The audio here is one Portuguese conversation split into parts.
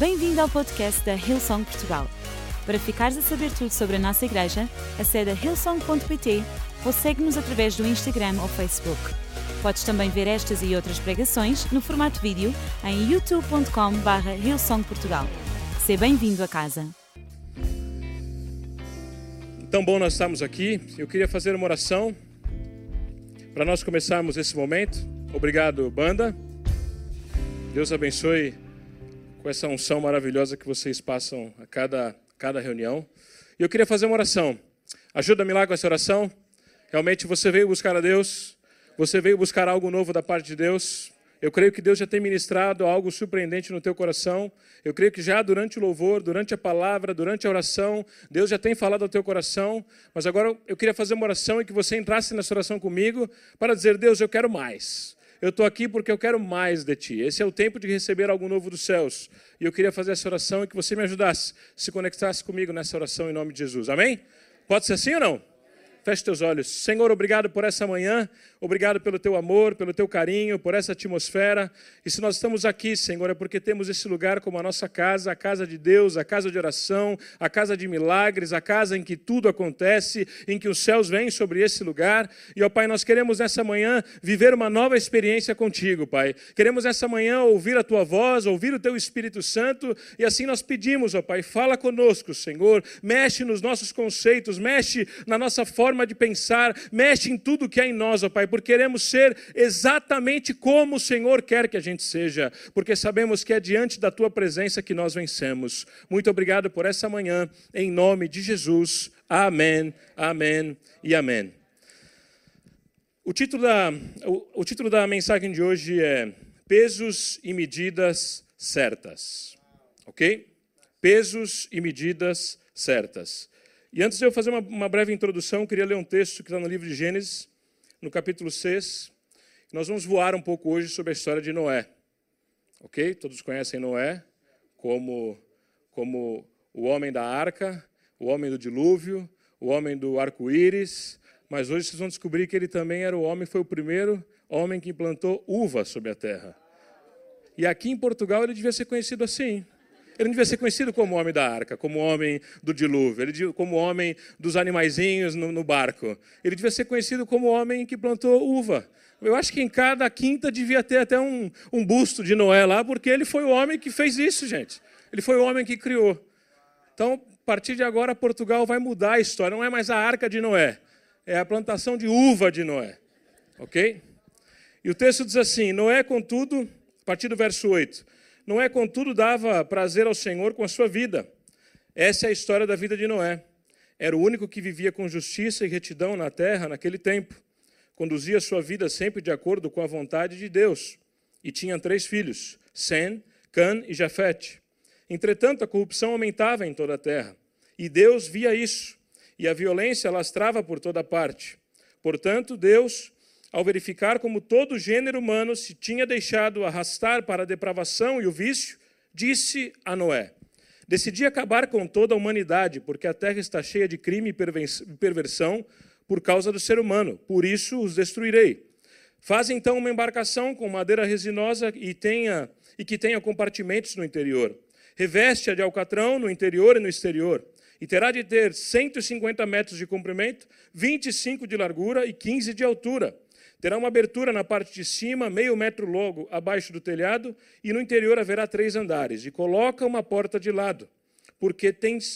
Bem-vindo ao podcast da Hillsong Portugal. Para ficares a saber tudo sobre a nossa igreja, acede a hillsong.pt ou segue-nos através do Instagram ou Facebook. Podes também ver estas e outras pregações no formato vídeo em youtube.com.br hillsongportugal. Seja bem-vindo a casa. Tão bom nós estamos aqui. Eu queria fazer uma oração para nós começarmos esse momento. Obrigado, banda. Deus abençoe com essa unção maravilhosa que vocês passam a cada, cada reunião. E eu queria fazer uma oração. Ajuda-me lá com essa oração. Realmente você veio buscar a Deus, você veio buscar algo novo da parte de Deus. Eu creio que Deus já tem ministrado algo surpreendente no teu coração. Eu creio que já durante o louvor, durante a palavra, durante a oração, Deus já tem falado ao teu coração. Mas agora eu queria fazer uma oração e que você entrasse nessa oração comigo para dizer: Deus, eu quero mais. Eu estou aqui porque eu quero mais de ti. Esse é o tempo de receber algo novo dos céus. E eu queria fazer essa oração e que você me ajudasse, se conectasse comigo nessa oração em nome de Jesus. Amém? Pode ser assim ou não? Feche teus olhos. Senhor, obrigado por essa manhã. Obrigado pelo teu amor, pelo teu carinho, por essa atmosfera. E se nós estamos aqui, Senhor, é porque temos esse lugar como a nossa casa, a casa de Deus, a casa de oração, a casa de milagres, a casa em que tudo acontece, em que os céus vêm sobre esse lugar. E, ó Pai, nós queremos nessa manhã viver uma nova experiência contigo, Pai. Queremos nessa manhã ouvir a tua voz, ouvir o teu Espírito Santo. E assim nós pedimos, ó Pai, fala conosco, Senhor. Mexe nos nossos conceitos, mexe na nossa forma de pensar, mexe em tudo que há em nós, ó Pai porque queremos ser exatamente como o Senhor quer que a gente seja, porque sabemos que é diante da tua presença que nós vencemos. Muito obrigado por essa manhã, em nome de Jesus. Amém, amém e amém. O título da, o, o título da mensagem de hoje é Pesos e Medidas Certas. Ok? Pesos e medidas certas. E antes de eu fazer uma, uma breve introdução, queria ler um texto que está no livro de Gênesis, no capítulo 6. Nós vamos voar um pouco hoje sobre a história de Noé. Ok? Todos conhecem Noé como, como o homem da arca, o homem do dilúvio, o homem do arco-íris. Mas hoje vocês vão descobrir que ele também era o homem, foi o primeiro homem que implantou uva sobre a terra. E aqui em Portugal ele devia ser conhecido assim. Ele não devia ser conhecido como homem da arca, como homem do dilúvio, ele como homem dos animaizinhos no, no barco. Ele devia ser conhecido como homem que plantou uva. Eu acho que em cada quinta devia ter até um, um busto de Noé lá, porque ele foi o homem que fez isso, gente. Ele foi o homem que criou. Então, a partir de agora, Portugal vai mudar a história. Não é mais a arca de Noé, é a plantação de uva de Noé. Ok? E o texto diz assim: Noé, contudo, a partir do verso 8 Noé, contudo, dava prazer ao Senhor com a sua vida. Essa é a história da vida de Noé. Era o único que vivia com justiça e retidão na terra naquele tempo. Conduzia sua vida sempre de acordo com a vontade de Deus. E tinha três filhos: Sem, Can e Jafete. Entretanto, a corrupção aumentava em toda a terra. E Deus via isso. E a violência lastrava por toda parte. Portanto, Deus ao verificar como todo gênero humano se tinha deixado arrastar para a depravação e o vício, disse a Noé: Decidi acabar com toda a humanidade, porque a terra está cheia de crime e perversão por causa do ser humano, por isso os destruirei. Faz então uma embarcação com madeira resinosa e, tenha, e que tenha compartimentos no interior. Reveste-a de alcatrão no interior e no exterior. E terá de ter 150 metros de comprimento, 25 de largura e 15 de altura Terá uma abertura na parte de cima, meio metro logo abaixo do telhado, e no interior haverá três andares. E coloca uma porta de lado, porque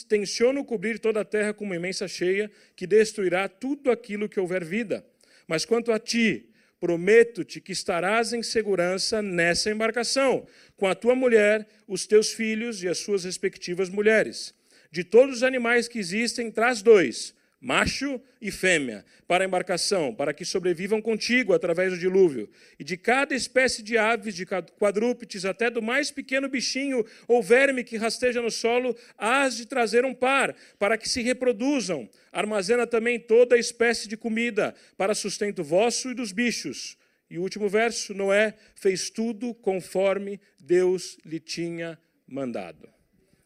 tenciono cobrir toda a terra com uma imensa cheia, que destruirá tudo aquilo que houver vida. Mas quanto a ti, prometo-te que estarás em segurança nessa embarcação, com a tua mulher, os teus filhos e as suas respectivas mulheres. De todos os animais que existem, traz dois macho e fêmea, para a embarcação, para que sobrevivam contigo através do dilúvio. E de cada espécie de aves, de quadrúpedes, até do mais pequeno bichinho ou verme que rasteja no solo, hás de trazer um par, para que se reproduzam. Armazena também toda espécie de comida, para sustento vosso e dos bichos. E o último verso, Noé fez tudo conforme Deus lhe tinha mandado.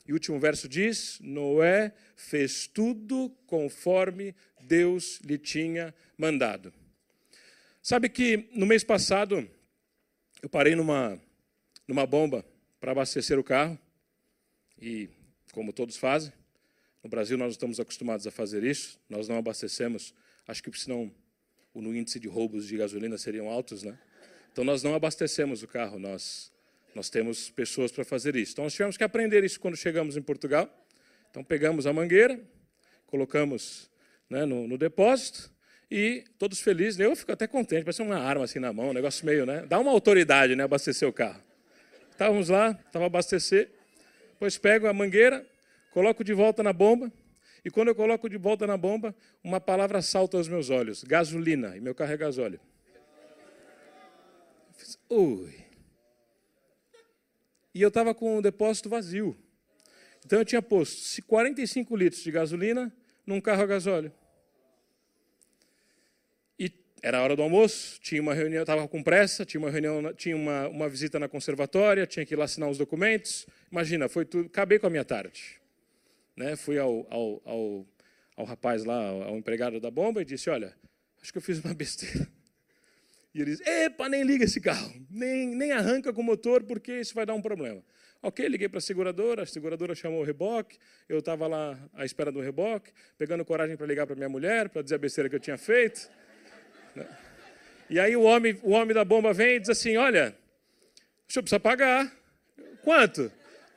E o último verso diz: Noé fez tudo conforme Deus lhe tinha mandado. Sabe que no mês passado eu parei numa, numa bomba para abastecer o carro. E, como todos fazem, no Brasil nós estamos acostumados a fazer isso, nós não abastecemos, acho que senão o índice de roubos de gasolina seriam altos, né? Então nós não abastecemos o carro, nós nós temos pessoas para fazer isso. Então nós tivemos que aprender isso quando chegamos em Portugal. Então pegamos a mangueira, colocamos né, no, no, depósito e todos felizes. Eu fico até contente, parece uma arma assim na mão, um negócio meio, né? Dá uma autoridade, né? Abastecer o carro. Estávamos lá, estava abastecer. Depois pego a mangueira, coloco de volta na bomba. E quando eu coloco de volta na bomba, uma palavra salta aos meus olhos: gasolina. E meu carro é gasóleo. Ui. E eu estava com o depósito vazio. Então eu tinha posto 45 litros de gasolina num carro a gasóleo. E era a hora do almoço, tinha uma reunião, estava com pressa, tinha uma reunião, tinha uma, uma visita na conservatória, tinha que ir lá assinar os documentos. Imagina, foi tudo, acabei com a minha tarde. Né? Fui ao, ao, ao, ao rapaz lá, ao empregado da bomba, e disse: Olha, acho que eu fiz uma besteira. E ele diz: Epa, nem liga esse carro, nem, nem arranca com o motor, porque isso vai dar um problema. Ok, liguei para a seguradora, a seguradora chamou o reboque, eu estava lá à espera do reboque, pegando coragem para ligar para minha mulher, para dizer a besteira que eu tinha feito. Né? E aí o homem, o homem da bomba vem e diz assim: Olha, o senhor precisa pagar. Quanto?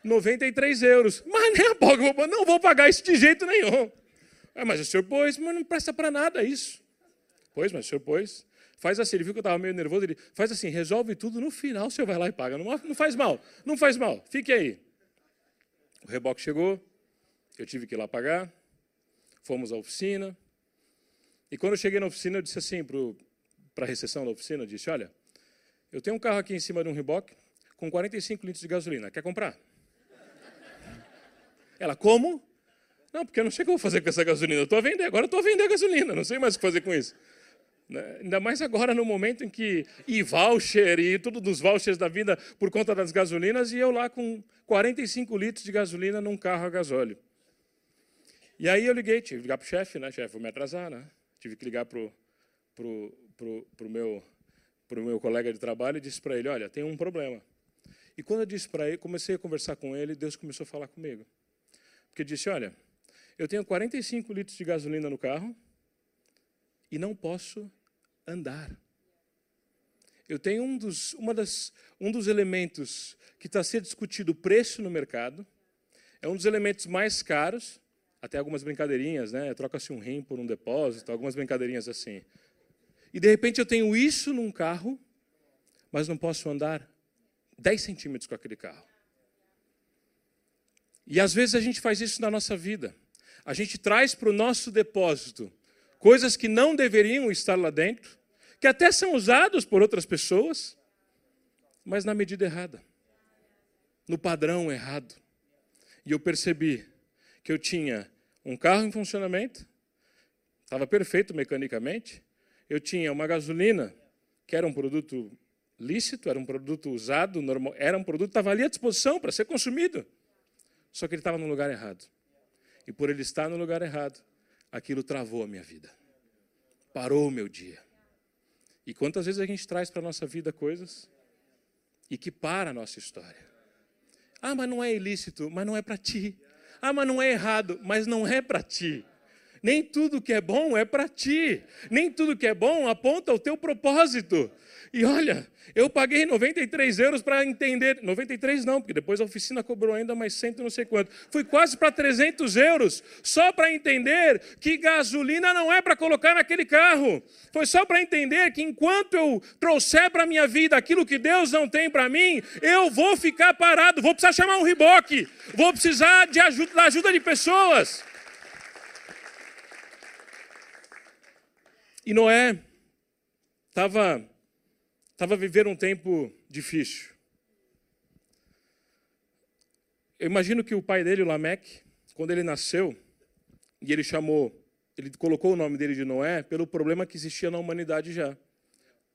93 euros. Mas nem a pouco, não vou pagar isso de jeito nenhum. Ah, mas o senhor pôs, mas não presta para nada isso. Pois, mas o senhor pôs. Faz assim, ele viu que eu estava meio nervoso, ele faz assim, resolve tudo, no final o senhor vai lá e paga. Não, não faz mal, não faz mal, fique aí. O reboque chegou, eu tive que ir lá pagar, fomos à oficina. E quando eu cheguei na oficina, eu disse assim para a recepção da oficina, eu disse, olha, eu tenho um carro aqui em cima de um reboque com 45 litros de gasolina, quer comprar? Ela, como? Não, porque eu não sei o que eu vou fazer com essa gasolina. Eu estou a vender, agora estou a vender a gasolina, não sei mais o que fazer com isso. Né? Ainda mais agora no momento em que e voucher e tudo dos vouchers da vida por conta das gasolinas, e eu lá com 45 litros de gasolina num carro a gasóleo. E aí eu liguei, tive que ligar para o chefe, né? Chefe, vou me atrasar, né? Tive que ligar para o pro, pro, pro meu, pro meu colega de trabalho e disse para ele, olha, tem um problema. E quando eu disse para ele, comecei a conversar com ele, Deus começou a falar comigo. Porque disse, olha, eu tenho 45 litros de gasolina no carro e não posso andar. Eu tenho um dos, uma das, um dos elementos que está sendo discutido o preço no mercado, é um dos elementos mais caros, até algumas brincadeirinhas, né? Troca-se um rim por um depósito, algumas brincadeirinhas assim. E de repente eu tenho isso num carro, mas não posso andar 10 centímetros com aquele carro. E às vezes a gente faz isso na nossa vida. A gente traz para o nosso depósito coisas que não deveriam estar lá dentro, que até são usados por outras pessoas, mas na medida errada, no padrão errado. E eu percebi que eu tinha um carro em funcionamento, estava perfeito mecanicamente, eu tinha uma gasolina que era um produto lícito, era um produto usado, normal, era um produto que estava ali à disposição para ser consumido. Só que ele estava no lugar errado. E por ele estar no lugar errado, aquilo travou a minha vida. Parou o meu dia. E quantas vezes a gente traz para a nossa vida coisas e que para a nossa história. Ah, mas não é ilícito, mas não é para ti. Ah, mas não é errado, mas não é para ti. Nem tudo que é bom é para ti. Nem tudo que é bom aponta o teu propósito. E olha, eu paguei 93 euros para entender. 93 não, porque depois a oficina cobrou ainda mais cento não sei quanto. Fui quase para 300 euros só para entender que gasolina não é para colocar naquele carro. Foi só para entender que enquanto eu trouxer para a minha vida aquilo que Deus não tem para mim, eu vou ficar parado, vou precisar chamar um riboque, vou precisar de ajuda, da ajuda de pessoas. E Noé estava estava vivendo um tempo difícil. Eu imagino que o pai dele, o Lameque, quando ele nasceu, e ele chamou, ele colocou o nome dele de Noé pelo problema que existia na humanidade já.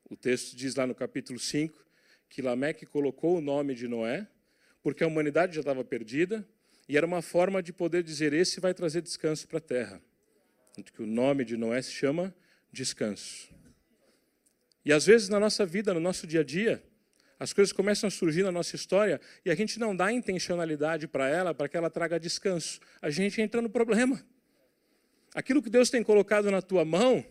O texto diz lá no capítulo 5 que Lameque colocou o nome de Noé porque a humanidade já estava perdida e era uma forma de poder dizer: esse vai trazer descanso para a terra. Que o nome de Noé se chama descanso. E às vezes na nossa vida, no nosso dia a dia, As coisas começam a surgir na nossa história e a gente não dá intencionalidade para ela, para que ela traga descanso. A gente entra no problema. Aquilo que Deus tem colocado na tua mão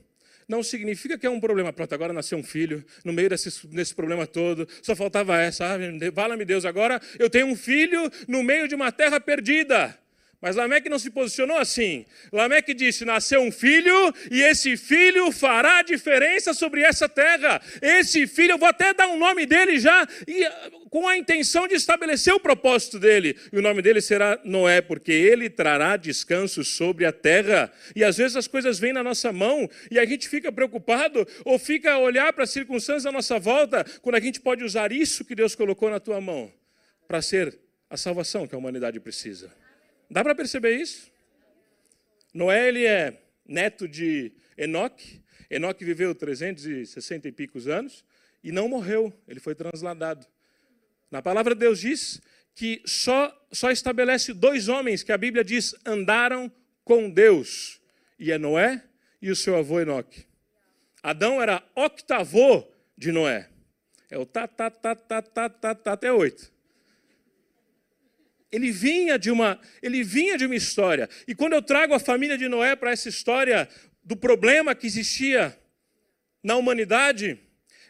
não significa que é um problema. Pronto, agora nasceu um filho, no meio desse, desse problema todo, só faltava essa. Ah, Fala-me Deus, agora eu tenho um filho no meio de uma terra perdida. Mas Lameque não se posicionou assim. Lameque disse: nasceu um filho e esse filho fará diferença sobre essa terra. Esse filho, eu vou até dar um nome dele já, e, com a intenção de estabelecer o propósito dele. E o nome dele será Noé, porque ele trará descanso sobre a terra. E às vezes as coisas vêm na nossa mão e a gente fica preocupado ou fica a olhar para as circunstâncias à nossa volta, quando a gente pode usar isso que Deus colocou na tua mão para ser a salvação que a humanidade precisa. Dá para perceber isso? Noé ele é neto de Enoque. Enoque viveu 360 e picos anos e não morreu, ele foi transladado. Na palavra de Deus diz que só, só estabelece dois homens que a Bíblia diz andaram com Deus, e é Noé e o seu avô Enoque. Adão era octavô de Noé. É o tá, tá, tá, tá, tá, tá, tá até oito. Ele vinha de uma, ele vinha de uma história. E quando eu trago a família de Noé para essa história do problema que existia na humanidade,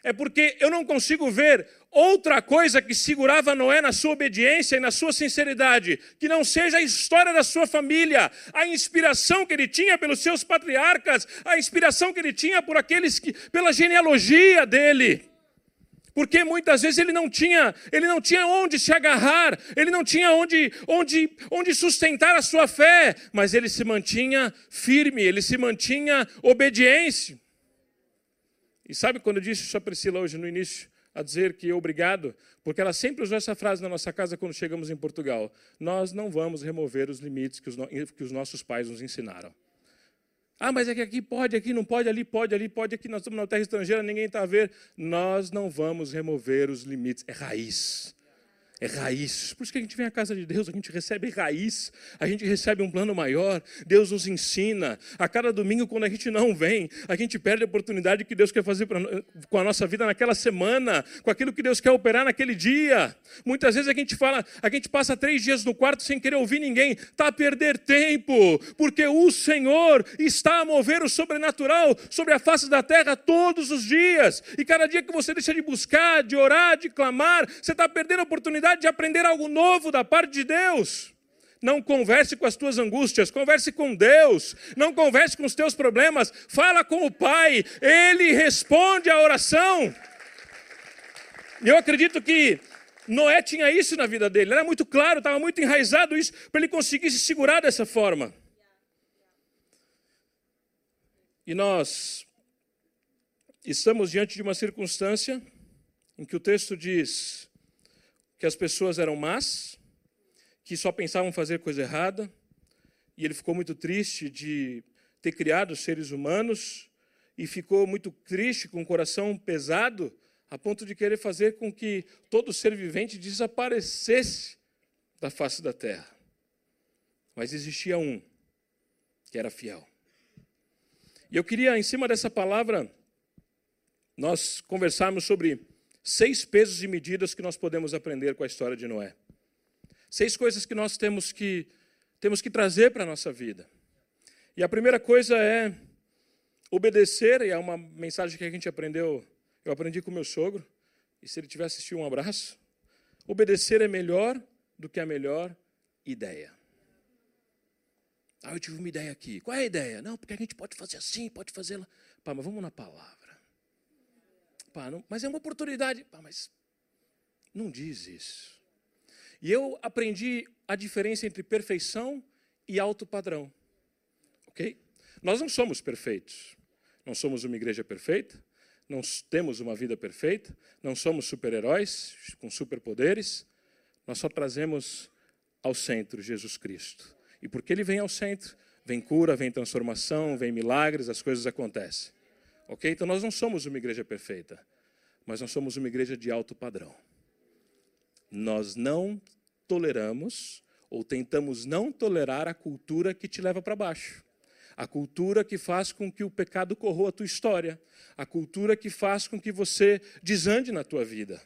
é porque eu não consigo ver outra coisa que segurava Noé na sua obediência e na sua sinceridade, que não seja a história da sua família, a inspiração que ele tinha pelos seus patriarcas, a inspiração que ele tinha por aqueles que pela genealogia dele porque muitas vezes ele não tinha, ele não tinha onde se agarrar, ele não tinha onde, onde, onde sustentar a sua fé, mas ele se mantinha firme, ele se mantinha obediência. E sabe quando eu disse isso a Priscila hoje no início, a dizer que obrigado, porque ela sempre usou essa frase na nossa casa quando chegamos em Portugal: nós não vamos remover os limites que os, que os nossos pais nos ensinaram. Ah, mas é que aqui pode, aqui não pode, ali pode, ali pode, aqui nós estamos na terra estrangeira, ninguém está a ver. Nós não vamos remover os limites. É raiz é raiz. Por isso que a gente vem à casa de Deus, a gente recebe raiz, a gente recebe um plano maior. Deus nos ensina. A cada domingo, quando a gente não vem, a gente perde a oportunidade que Deus quer fazer pra, com a nossa vida naquela semana, com aquilo que Deus quer operar naquele dia. Muitas vezes a gente fala, a gente passa três dias no quarto sem querer ouvir ninguém. Está a perder tempo, porque o Senhor está a mover o sobrenatural sobre a face da terra todos os dias. E cada dia que você deixa de buscar, de orar, de clamar, você está perdendo a oportunidade de aprender algo novo da parte de Deus. Não converse com as tuas angústias, converse com Deus. Não converse com os teus problemas, fala com o Pai, Ele responde a oração. E eu acredito que Noé tinha isso na vida dele, era muito claro, estava muito enraizado isso, para ele conseguir se segurar dessa forma. E nós estamos diante de uma circunstância em que o texto diz: que as pessoas eram más, que só pensavam fazer coisa errada, e ele ficou muito triste de ter criado seres humanos e ficou muito triste com o coração pesado a ponto de querer fazer com que todo ser vivente desaparecesse da face da terra. Mas existia um que era fiel. E eu queria, em cima dessa palavra, nós conversarmos sobre seis pesos e medidas que nós podemos aprender com a história de Noé. Seis coisas que nós temos que, temos que trazer para a nossa vida. E a primeira coisa é obedecer, e é uma mensagem que a gente aprendeu, eu aprendi com meu sogro, e se ele tiver assistido, um abraço. Obedecer é melhor do que a melhor ideia. Ah, eu tive uma ideia aqui. Qual é a ideia? Não, porque a gente pode fazer assim, pode fazer lá. Pá, mas vamos na palavra. Pá, não, mas é uma oportunidade. Pá, mas não diz isso. E eu aprendi a diferença entre perfeição e alto padrão. Ok? Nós não somos perfeitos. Não somos uma igreja perfeita. Não temos uma vida perfeita. Não somos super-heróis com superpoderes. Nós só trazemos ao centro Jesus Cristo. E porque ele vem ao centro, vem cura, vem transformação, vem milagres, as coisas acontecem. Ok? Então nós não somos uma igreja perfeita, mas nós somos uma igreja de alto padrão. Nós não toleramos ou tentamos não tolerar a cultura que te leva para baixo. A cultura que faz com que o pecado corroa a tua história. A cultura que faz com que você desande na tua vida.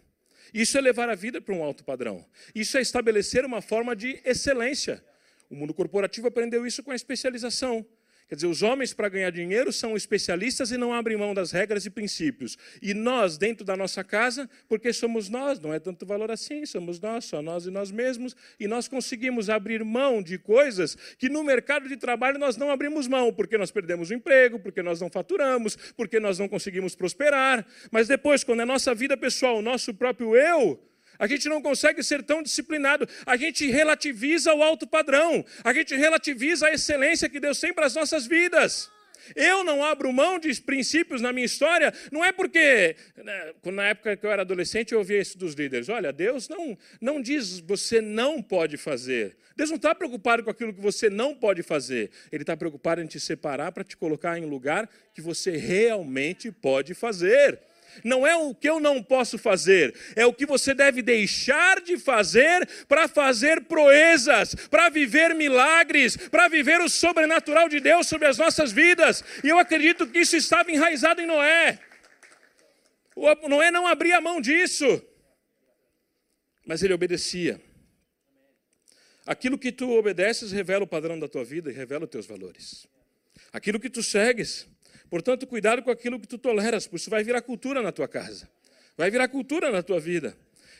Isso é levar a vida para um alto padrão. Isso é estabelecer uma forma de excelência. O mundo corporativo aprendeu isso com a especialização. Quer dizer, os homens, para ganhar dinheiro, são especialistas e não abrem mão das regras e princípios. E nós, dentro da nossa casa, porque somos nós, não é tanto valor assim, somos nós, só nós e nós mesmos, e nós conseguimos abrir mão de coisas que no mercado de trabalho nós não abrimos mão, porque nós perdemos o emprego, porque nós não faturamos, porque nós não conseguimos prosperar. Mas depois, quando é nossa vida pessoal, o nosso próprio eu, a gente não consegue ser tão disciplinado. A gente relativiza o alto padrão. A gente relativiza a excelência que Deus tem para as nossas vidas. Eu não abro mão de princípios na minha história, não é porque, né, na época que eu era adolescente, eu ouvia isso dos líderes: olha, Deus não, não diz você não pode fazer. Deus não está preocupado com aquilo que você não pode fazer. Ele está preocupado em te separar para te colocar em lugar que você realmente pode fazer não é o que eu não posso fazer, é o que você deve deixar de fazer para fazer proezas, para viver milagres, para viver o sobrenatural de Deus sobre as nossas vidas. E eu acredito que isso estava enraizado em Noé. O Noé não abria mão disso, mas ele obedecia. Aquilo que tu obedeces revela o padrão da tua vida e revela os teus valores. Aquilo que tu segues Portanto, cuidado com aquilo que tu toleras, porque isso vai virar cultura na tua casa, vai virar cultura na tua vida.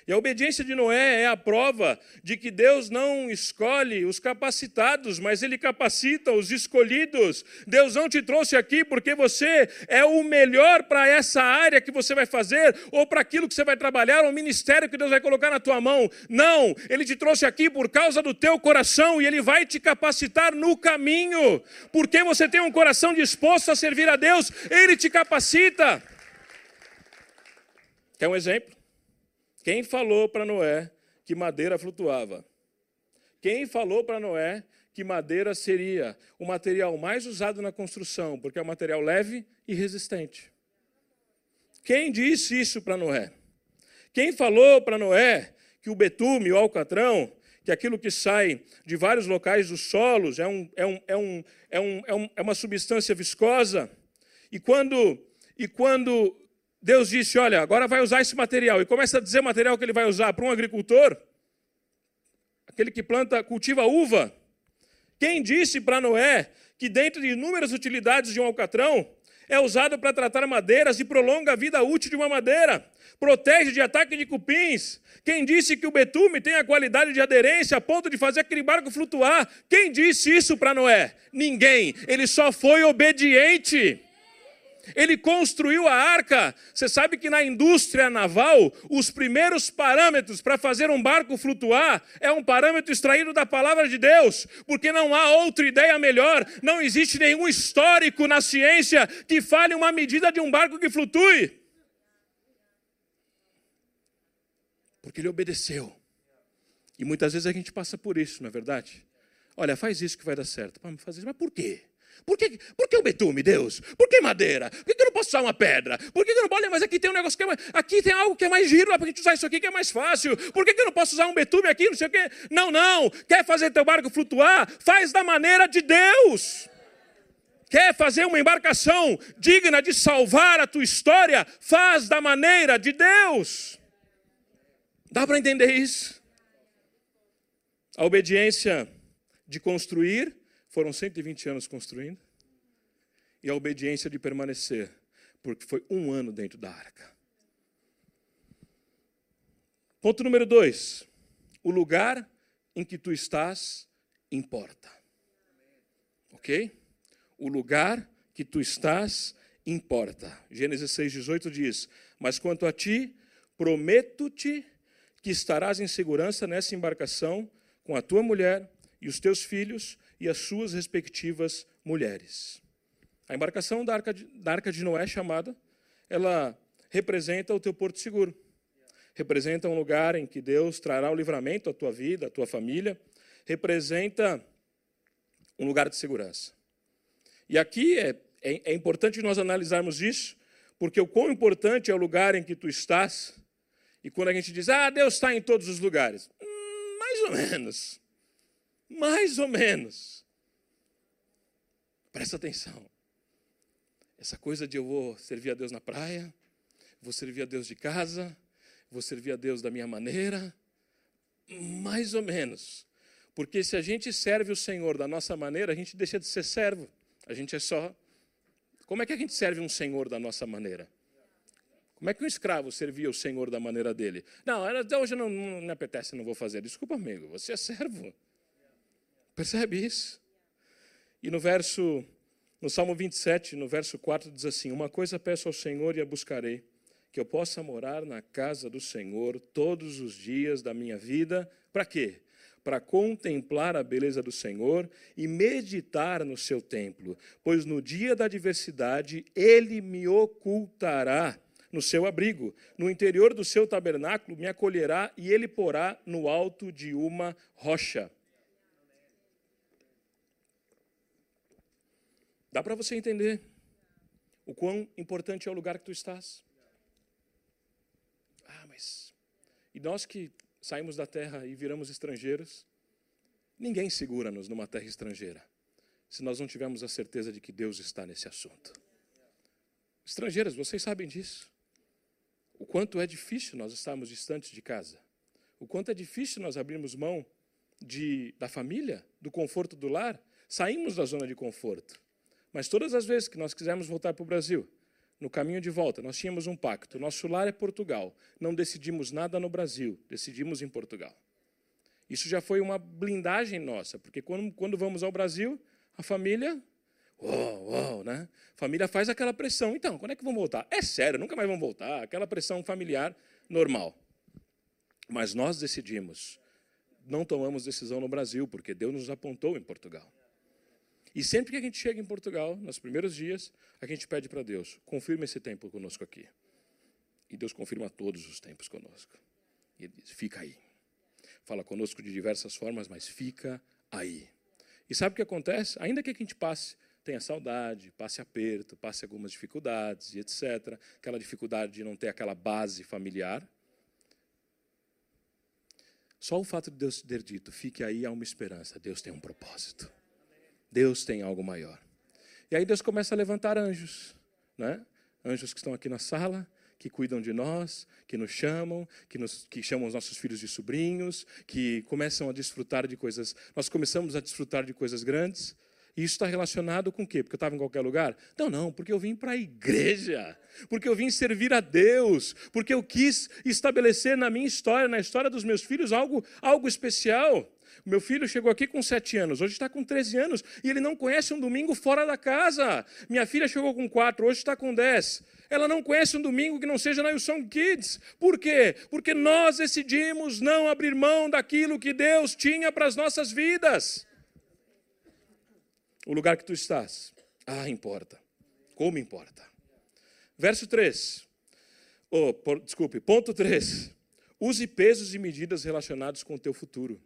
E a obediência de Noé é a prova de que Deus não escolhe os capacitados, mas Ele capacita os escolhidos. Deus não te trouxe aqui porque você é o melhor para essa área que você vai fazer, ou para aquilo que você vai trabalhar, ou o ministério que Deus vai colocar na tua mão. Não, Ele te trouxe aqui por causa do teu coração e Ele vai te capacitar no caminho. Porque você tem um coração disposto a servir a Deus, Ele te capacita. Quer um exemplo? Quem falou para Noé que madeira flutuava? Quem falou para Noé que madeira seria o material mais usado na construção, porque é um material leve e resistente? Quem disse isso para Noé? Quem falou para Noé que o betume, o alcatrão, que aquilo que sai de vários locais dos solos é, um, é, um, é, um, é, um, é, é uma substância viscosa? E quando, e quando Deus disse: Olha, agora vai usar esse material. E começa a dizer o material que ele vai usar para um agricultor, aquele que planta, cultiva uva. Quem disse para Noé que dentro de inúmeras utilidades de um alcatrão é usado para tratar madeiras e prolonga a vida útil de uma madeira, protege de ataque de cupins. Quem disse que o betume tem a qualidade de aderência a ponto de fazer aquele barco flutuar? Quem disse isso para Noé? Ninguém. Ele só foi obediente. Ele construiu a arca. Você sabe que na indústria naval, os primeiros parâmetros para fazer um barco flutuar é um parâmetro extraído da palavra de Deus, porque não há outra ideia melhor. Não existe nenhum histórico na ciência que fale uma medida de um barco que flutue. Porque ele obedeceu. E muitas vezes a gente passa por isso, não é verdade? Olha, faz isso que vai dar certo. Mas por quê? Por que, por que o betume, Deus? Por que madeira? Por que, eu não posso usar uma pedra? Por que, eu não posso. Mas aqui tem um negócio que é mais. Aqui tem algo que é mais giro, para a gente usar isso aqui que é mais fácil. Por que, eu não posso usar um betume aqui? Não sei o quê. Não, não. Quer fazer teu barco flutuar? Faz da maneira de Deus. Quer fazer uma embarcação digna de salvar a tua história? Faz da maneira de Deus. Dá para entender isso? A obediência de construir foram 120 anos construindo. E a obediência de permanecer, porque foi um ano dentro da arca. Ponto número dois: o lugar em que tu estás importa. Ok? O lugar que tu estás importa. Gênesis 6,18 diz: Mas quanto a ti, prometo-te que estarás em segurança nessa embarcação com a tua mulher e os teus filhos e as suas respectivas mulheres. A embarcação da Arca de, da Arca de Noé chamada, ela representa o teu porto seguro. Representa um lugar em que Deus trará o livramento à tua vida, à tua família. Representa um lugar de segurança. E aqui é, é, é importante nós analisarmos isso, porque o quão importante é o lugar em que tu estás. E quando a gente diz, ah, Deus está em todos os lugares. Hum, mais ou menos. Mais ou menos. Presta atenção. Essa coisa de eu vou servir a Deus na praia, vou servir a Deus de casa, Vou servir a Deus da minha maneira? Mais ou menos. Porque se a gente serve o Senhor da nossa maneira, a gente deixa de ser servo. A gente é só. Como é que a gente serve um Senhor da nossa maneira? Como é que um escravo servia o Senhor da maneira dele? Não, hoje não, não me apetece, não vou fazer. Desculpa, amigo, você é servo. Percebe isso? E no verso, no Salmo 27, no verso 4, diz assim: Uma coisa peço ao Senhor e a buscarei, que eu possa morar na casa do Senhor todos os dias da minha vida. Para quê? Para contemplar a beleza do Senhor e meditar no seu templo, pois no dia da adversidade ele me ocultará no seu abrigo. No interior do seu tabernáculo me acolherá e ele porá no alto de uma rocha. Dá para você entender o quão importante é o lugar que tu estás? Ah, mas. E nós que saímos da terra e viramos estrangeiros, ninguém segura-nos numa terra estrangeira, se nós não tivermos a certeza de que Deus está nesse assunto. Estrangeiras, vocês sabem disso o quanto é difícil nós estarmos distantes de casa, o quanto é difícil nós abrirmos mão de, da família, do conforto do lar, saímos da zona de conforto. Mas todas as vezes que nós quisermos voltar para o Brasil, no caminho de volta, nós tínhamos um pacto. Nosso lar é Portugal. Não decidimos nada no Brasil, decidimos em Portugal. Isso já foi uma blindagem nossa, porque quando, quando vamos ao Brasil, a família Uou, uou, né? Família faz aquela pressão. Então, quando é que vão voltar? É sério, nunca mais vão voltar. Aquela pressão familiar normal. Mas nós decidimos. Não tomamos decisão no Brasil, porque Deus nos apontou em Portugal. E sempre que a gente chega em Portugal, nos primeiros dias, a gente pede para Deus: confirma esse tempo conosco aqui. E Deus confirma todos os tempos conosco. E Ele diz: fica aí. Fala conosco de diversas formas, mas fica aí. E sabe o que acontece? Ainda que a gente passe tenha saudade, passe aperto, passe algumas dificuldades e etc. Aquela dificuldade de não ter aquela base familiar. Só o fato de Deus ter dito, fique aí, há uma esperança. Deus tem um propósito. Deus tem algo maior. E aí Deus começa a levantar anjos, né? Anjos que estão aqui na sala, que cuidam de nós, que nos chamam, que, nos, que chamam os nossos filhos de sobrinhos, que começam a desfrutar de coisas. Nós começamos a desfrutar de coisas grandes. E isso está relacionado com o quê? Porque eu estava em qualquer lugar? Não, não, porque eu vim para a igreja, porque eu vim servir a Deus, porque eu quis estabelecer na minha história, na história dos meus filhos, algo, algo especial. Meu filho chegou aqui com 7 anos, hoje está com 13 anos, e ele não conhece um domingo fora da casa. Minha filha chegou com 4, hoje está com 10. Ela não conhece um domingo que não seja na Wilson Kids. Por quê? Porque nós decidimos não abrir mão daquilo que Deus tinha para as nossas vidas o lugar que tu estás. Ah, importa. Como importa. Verso 3. Oh, por, desculpe, ponto 3. Use pesos e medidas relacionados com o teu futuro.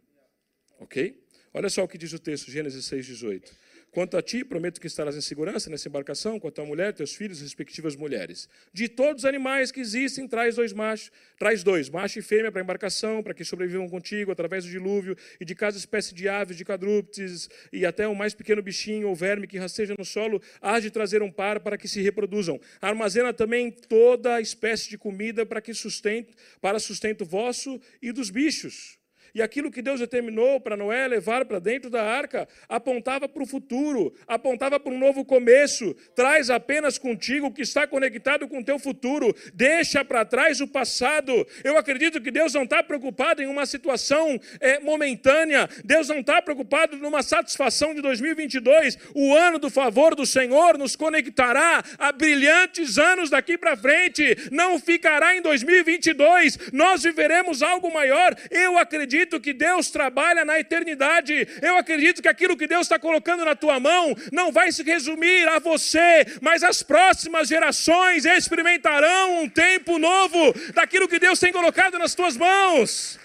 Ok? Olha só o que diz o texto, Gênesis 6, 18. Quanto a ti, prometo que estarás em segurança nessa embarcação, quanto à mulher, teus filhos, respectivas mulheres. De todos os animais que existem, traz dois machos, traz dois, macho e fêmea para a embarcação, para que sobrevivam contigo através do dilúvio, e de cada espécie de aves, de quadrúpedes, e até o mais pequeno bichinho ou verme que rasteja no solo, há de trazer um par para que se reproduzam. Armazena também toda espécie de comida para que sustento, para sustento vosso e dos bichos. E aquilo que Deus determinou para Noé levar para dentro da arca apontava para o futuro, apontava para um novo começo. Traz apenas contigo o que está conectado com o teu futuro. Deixa para trás o passado. Eu acredito que Deus não está preocupado em uma situação é, momentânea. Deus não está preocupado numa satisfação de 2022. O ano do favor do Senhor nos conectará a brilhantes anos daqui para frente. Não ficará em 2022. Nós viveremos algo maior. Eu acredito acredito que Deus trabalha na eternidade. Eu acredito que aquilo que Deus está colocando na tua mão não vai se resumir a você, mas as próximas gerações experimentarão um tempo novo daquilo que Deus tem colocado nas tuas mãos.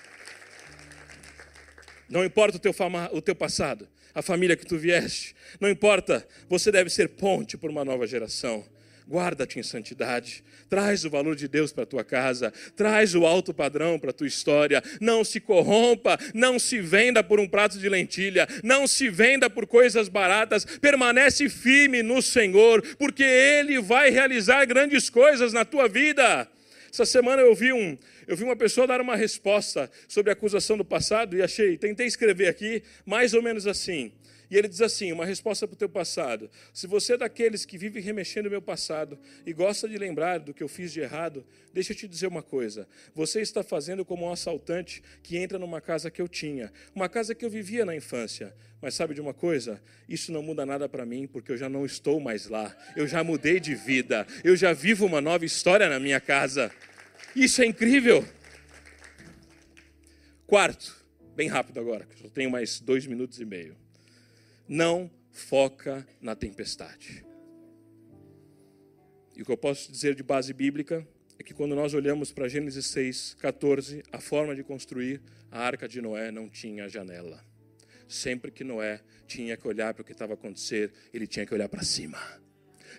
Não importa o teu, fama, o teu passado, a família que tu vieste, não importa, você deve ser ponte por uma nova geração guarda-te em santidade, traz o valor de Deus para a tua casa, traz o alto padrão para a tua história, não se corrompa, não se venda por um prato de lentilha, não se venda por coisas baratas, permanece firme no Senhor, porque Ele vai realizar grandes coisas na tua vida. Essa semana eu vi um, Eu vi uma pessoa dar uma resposta sobre a acusação do passado e achei, tentei escrever aqui mais ou menos assim. E ele diz assim: uma resposta para o teu passado. Se você é daqueles que vive remexendo o meu passado e gosta de lembrar do que eu fiz de errado, deixa eu te dizer uma coisa. Você está fazendo como um assaltante que entra numa casa que eu tinha, uma casa que eu vivia na infância. Mas sabe de uma coisa? Isso não muda nada para mim, porque eu já não estou mais lá. Eu já mudei de vida. Eu já vivo uma nova história na minha casa. Isso é incrível. Quarto, bem rápido agora, que eu só tenho mais dois minutos e meio não foca na tempestade. E o que eu posso dizer de base bíblica é que quando nós olhamos para Gênesis 6, 14, a forma de construir a arca de Noé não tinha janela. Sempre que Noé tinha que olhar para o que estava acontecendo, ele tinha que olhar para cima.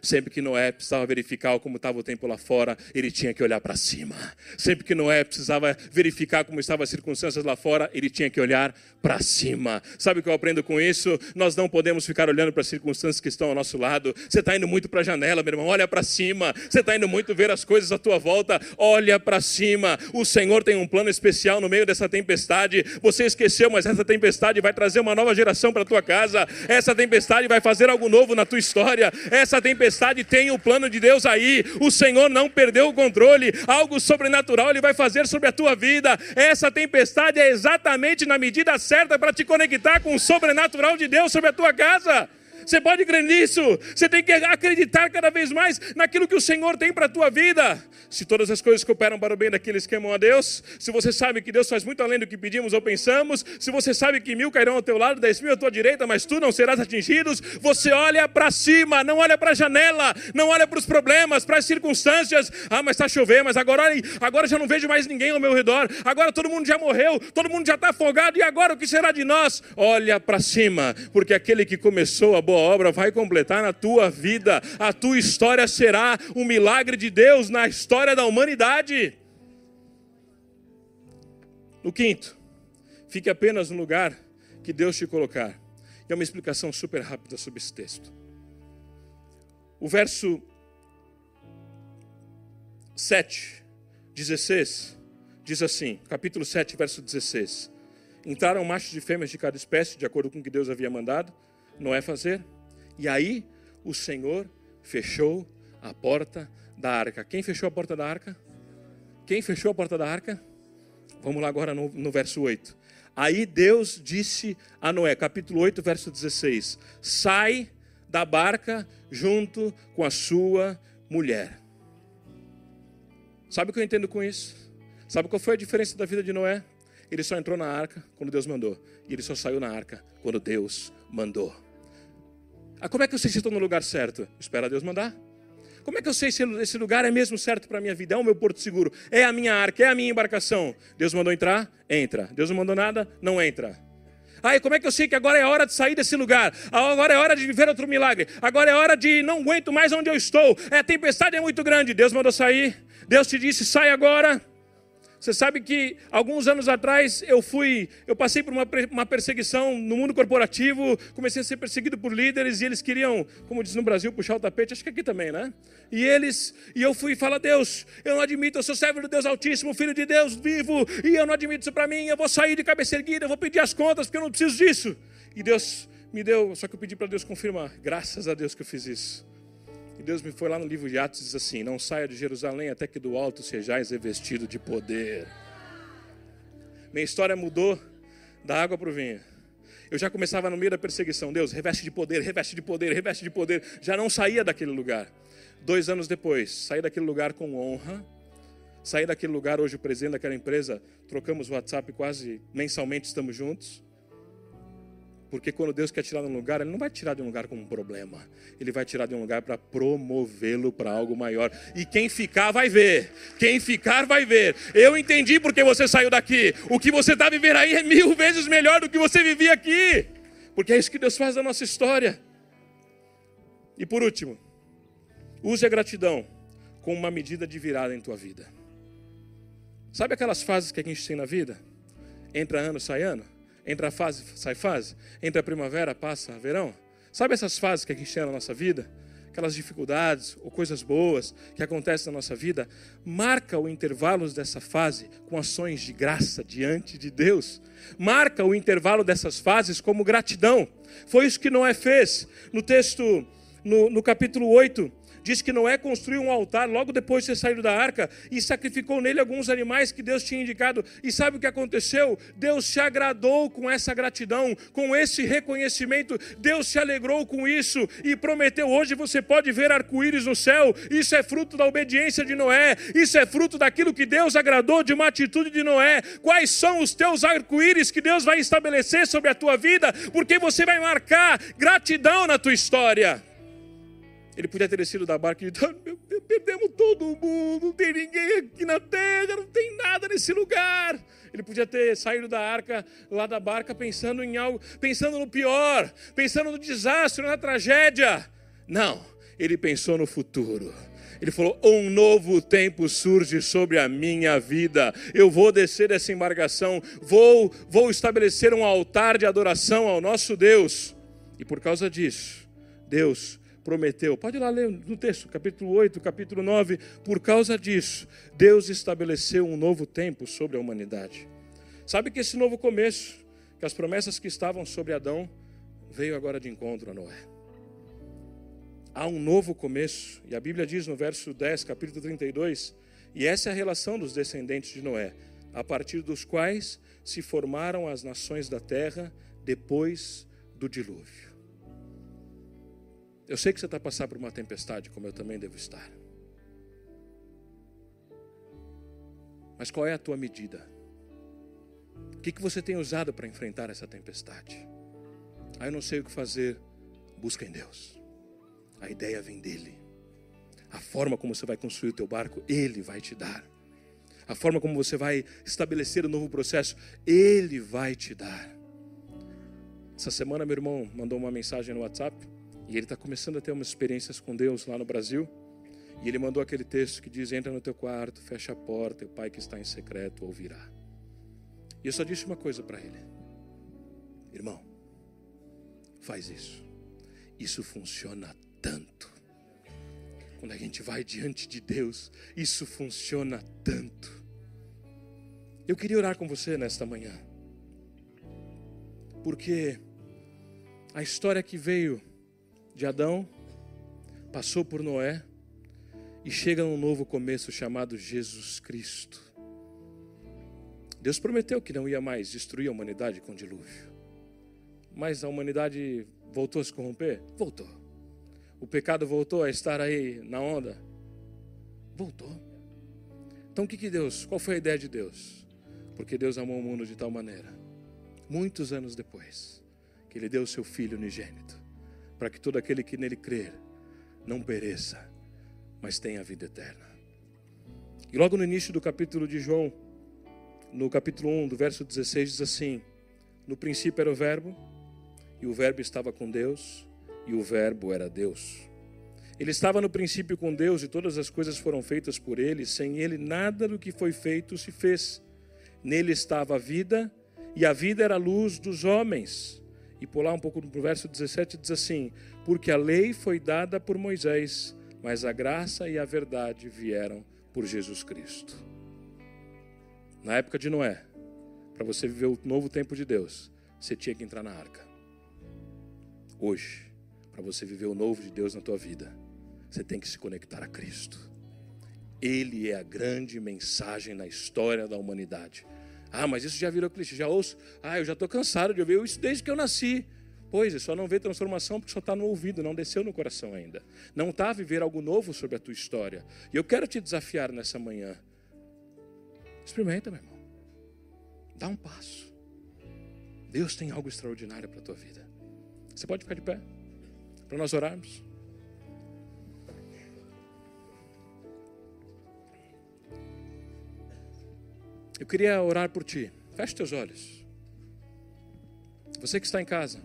Sempre que Noé precisava verificar como estava o tempo lá fora, ele tinha que olhar para cima. Sempre que Noé precisava verificar como estavam as circunstâncias lá fora, ele tinha que olhar para cima. Sabe o que eu aprendo com isso? Nós não podemos ficar olhando para as circunstâncias que estão ao nosso lado. Você está indo muito para a janela, meu irmão, olha para cima. Você está indo muito ver as coisas à tua volta, olha para cima. O Senhor tem um plano especial no meio dessa tempestade. Você esqueceu, mas essa tempestade vai trazer uma nova geração para tua casa. Essa tempestade vai fazer algo novo na tua história. Essa tempestade tem o plano de Deus aí. O Senhor não perdeu o controle. Algo sobrenatural Ele vai fazer sobre a tua vida. Essa tempestade é exatamente na medida certa para te conectar com o sobrenatural de Deus sobre a tua casa. Você pode crer nisso. Você tem que acreditar cada vez mais naquilo que o Senhor tem para a tua vida se todas as coisas cooperam para o bem daqueles que amam a Deus, se você sabe que Deus faz muito além do que pedimos ou pensamos, se você sabe que mil cairão ao teu lado, dez mil à tua direita, mas tu não serás atingido, você olha para cima, não olha para a janela, não olha para os problemas, para as circunstâncias. Ah, mas está chovendo, mas agora, agora já não vejo mais ninguém ao meu redor, agora todo mundo já morreu, todo mundo já está afogado, e agora o que será de nós? Olha para cima, porque aquele que começou a boa obra vai completar na tua vida, a tua história será um milagre de Deus na história da humanidade. No quinto, fique apenas no lugar que Deus te colocar. É uma explicação super rápida sobre esse texto. O verso 7, 16, diz assim, capítulo 7, verso 16. Entraram machos e fêmeas de cada espécie, de acordo com o que Deus havia mandado Noé fazer. E aí o Senhor fechou a porta da arca. Quem fechou a porta da arca? Quem fechou a porta da arca? Vamos lá agora no, no verso 8. Aí Deus disse a Noé, capítulo 8, verso 16: Sai da barca junto com a sua mulher. Sabe o que eu entendo com isso? Sabe qual foi a diferença da vida de Noé? Ele só entrou na arca quando Deus mandou. E ele só saiu na arca quando Deus mandou. Ah, como é que eu sei se estou no lugar certo? Espera Deus mandar. Como é que eu sei se esse lugar é mesmo certo para a minha vida? É o meu porto seguro? É a minha arca? É a minha embarcação? Deus mandou entrar? Entra. Deus não mandou nada? Não entra. Aí, como é que eu sei que agora é hora de sair desse lugar? Agora é hora de viver outro milagre. Agora é hora de não aguento mais onde eu estou. É, a tempestade é muito grande. Deus mandou sair. Deus te disse: sai agora. Você sabe que alguns anos atrás eu fui, eu passei por uma, uma perseguição no mundo corporativo, comecei a ser perseguido por líderes e eles queriam, como diz no Brasil, puxar o tapete, acho que aqui também, né? E eles, e eu fui falar, Deus, eu não admito, eu sou servo do Deus Altíssimo, filho de Deus vivo, e eu não admito isso para mim, eu vou sair de cabeça erguida, eu vou pedir as contas porque eu não preciso disso. E Deus me deu, só que eu pedi para Deus confirmar, graças a Deus que eu fiz isso. E Deus me foi lá no livro de Atos e diz assim: Não saia de Jerusalém até que do alto sejais revestido de poder. Minha história mudou da água para o vinho. Eu já começava no meio da perseguição. Deus, reveste de poder, reveste de poder, reveste de poder. Já não saía daquele lugar. Dois anos depois, saí daquele lugar com honra. Saí daquele lugar, hoje o presidente daquela empresa, trocamos WhatsApp quase mensalmente, estamos juntos. Porque quando Deus quer tirar de um lugar, Ele não vai tirar de um lugar como um problema. Ele vai tirar de um lugar para promovê-lo para algo maior. E quem ficar vai ver. Quem ficar vai ver. Eu entendi porque você saiu daqui. O que você está vivendo aí é mil vezes melhor do que você vivia aqui. Porque é isso que Deus faz na nossa história. E por último, use a gratidão como uma medida de virada em tua vida. Sabe aquelas fases que a gente tem na vida? Entra ano, sai ano? Entra fase, sai fase. Entra primavera, passa verão. Sabe essas fases que a gente tem na nossa vida? aquelas dificuldades ou coisas boas que acontecem na nossa vida, marca o intervalo dessa fase com ações de graça diante de Deus. Marca o intervalo dessas fases como gratidão. Foi isso que Noé fez. No texto, no, no capítulo 8, diz que Noé construiu um altar logo depois de ter saído da arca e sacrificou nele alguns animais que Deus tinha indicado. E sabe o que aconteceu? Deus se agradou com essa gratidão, com esse reconhecimento. Deus se alegrou com isso e prometeu: hoje você pode ver arco-íris no céu. Isso é fruto da obediência de Noé. Isso é fruto daquilo que Deus agradou de uma atitude de Noé. Quais são os teus arco-íris que Deus vai estabelecer sobre a tua vida? Porque você vai marcar gratidão na tua história. Ele podia ter descido da barca e dito: ah, perdemos todo mundo, não tem ninguém aqui na terra, não tem nada nesse lugar. Ele podia ter saído da arca, lá da barca, pensando em algo, pensando no pior, pensando no desastre, na tragédia. Não, ele pensou no futuro. Ele falou: Um novo tempo surge sobre a minha vida. Eu vou descer dessa embarcação, vou, vou estabelecer um altar de adoração ao nosso Deus. E por causa disso, Deus prometeu. Pode ir lá ler no texto, capítulo 8, capítulo 9. Por causa disso, Deus estabeleceu um novo tempo sobre a humanidade. Sabe que esse novo começo, que as promessas que estavam sobre Adão, veio agora de encontro a Noé. Há um novo começo, e a Bíblia diz no verso 10, capítulo 32, e essa é a relação dos descendentes de Noé, a partir dos quais se formaram as nações da terra depois do dilúvio. Eu sei que você está passando por uma tempestade, como eu também devo estar. Mas qual é a tua medida? O que, que você tem usado para enfrentar essa tempestade? Ah, eu não sei o que fazer. Busca em Deus. A ideia vem dele. A forma como você vai construir o teu barco, ele vai te dar. A forma como você vai estabelecer o um novo processo, ele vai te dar. Essa semana meu irmão mandou uma mensagem no WhatsApp e ele está começando a ter umas experiências com Deus lá no Brasil. E ele mandou aquele texto que diz: Entra no teu quarto, fecha a porta, e o pai que está em secreto ouvirá. E eu só disse uma coisa para ele: Irmão, faz isso. Isso funciona tanto. Quando a gente vai diante de Deus, isso funciona tanto. Eu queria orar com você nesta manhã, porque a história que veio de Adão, passou por Noé e chega num novo começo chamado Jesus Cristo. Deus prometeu que não ia mais destruir a humanidade com dilúvio. Mas a humanidade voltou a se corromper? Voltou. O pecado voltou a estar aí na onda? Voltou. Então o que, que Deus, qual foi a ideia de Deus? Porque Deus amou o mundo de tal maneira, muitos anos depois, que Ele deu o seu Filho unigênito para que todo aquele que nele crer não pereça, mas tenha vida eterna. E logo no início do capítulo de João, no capítulo 1, do verso 16, diz assim: No princípio era o Verbo, e o Verbo estava com Deus, e o Verbo era Deus. Ele estava no princípio com Deus, e todas as coisas foram feitas por ele, sem ele nada do que foi feito se fez. Nele estava a vida, e a vida era a luz dos homens. E pular um pouco no verso 17 diz assim: Porque a lei foi dada por Moisés, mas a graça e a verdade vieram por Jesus Cristo. Na época de Noé, para você viver o novo tempo de Deus, você tinha que entrar na arca. Hoje, para você viver o novo de Deus na tua vida, você tem que se conectar a Cristo. Ele é a grande mensagem na história da humanidade. Ah, mas isso já virou clichê, já ouço. Ah, eu já estou cansado de ouvir isso desde que eu nasci. Pois, é, só não vê transformação porque só está no ouvido, não desceu no coração ainda. Não está a viver algo novo sobre a tua história. E eu quero te desafiar nessa manhã. Experimenta, meu irmão. Dá um passo. Deus tem algo extraordinário para a tua vida. Você pode ficar de pé para nós orarmos? Eu queria orar por ti. Feche teus olhos. Você que está em casa.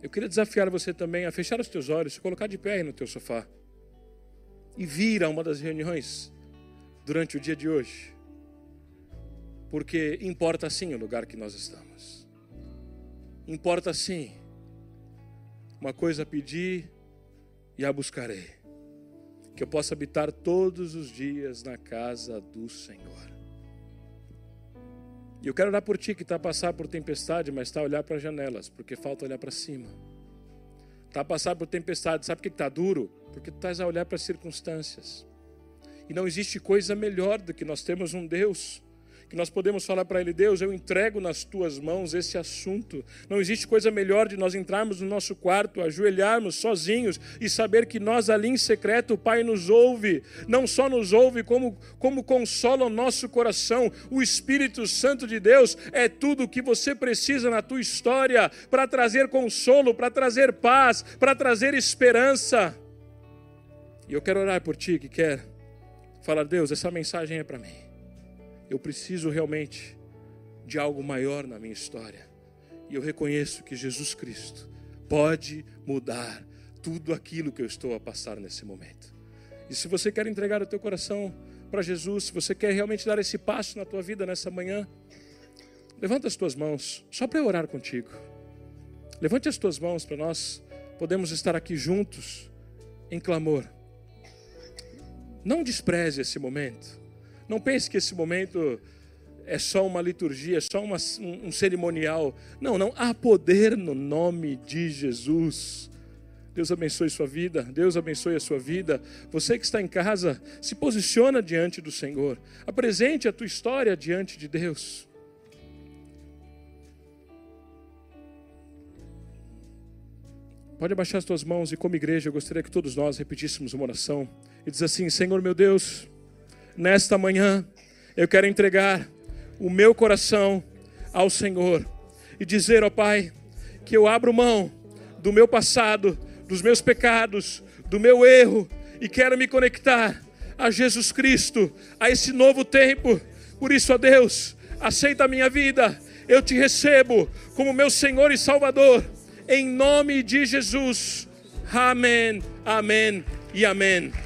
Eu queria desafiar você também a fechar os teus olhos, se colocar de pé no teu sofá. E vir a uma das reuniões durante o dia de hoje. Porque importa sim o lugar que nós estamos. Importa sim. Uma coisa pedir e a buscarei. Que eu possa habitar todos os dias na casa do Senhor. E eu quero orar por ti que está a passar por tempestade, mas está a olhar para as janelas, porque falta olhar para cima. Está a passar por tempestade, sabe por que está duro? Porque tu estás a olhar para as circunstâncias. E não existe coisa melhor do que nós temos um Deus que nós podemos falar para Ele: Deus, eu entrego nas tuas mãos esse assunto. Não existe coisa melhor de nós entrarmos no nosso quarto, ajoelharmos sozinhos e saber que nós ali em secreto o Pai nos ouve. Não só nos ouve, como, como consola o nosso coração. O Espírito Santo de Deus é tudo o que você precisa na tua história para trazer consolo, para trazer paz, para trazer esperança. E eu quero orar por ti que quer falar: Deus, essa mensagem é para mim. Eu preciso realmente de algo maior na minha história. E eu reconheço que Jesus Cristo pode mudar tudo aquilo que eu estou a passar nesse momento. E se você quer entregar o teu coração para Jesus, se você quer realmente dar esse passo na tua vida nessa manhã, levanta as tuas mãos, só para eu orar contigo. Levante as tuas mãos para nós podemos estar aqui juntos em clamor. Não despreze esse momento. Não pense que esse momento é só uma liturgia, é só uma, um, um cerimonial. Não, não. Há poder no nome de Jesus. Deus abençoe sua vida, Deus abençoe a sua vida. Você que está em casa, se posiciona diante do Senhor. Apresente a tua história diante de Deus. Pode abaixar as tuas mãos e, como igreja, eu gostaria que todos nós repetíssemos uma oração e diz assim: Senhor meu Deus, nesta manhã, eu quero entregar o meu coração ao Senhor e dizer, ó Pai, que eu abro mão do meu passado, dos meus pecados, do meu erro e quero me conectar a Jesus Cristo, a esse novo tempo. Por isso, ó Deus, aceita a minha vida, eu te recebo como meu Senhor e Salvador, em nome de Jesus. Amém, amém e amém.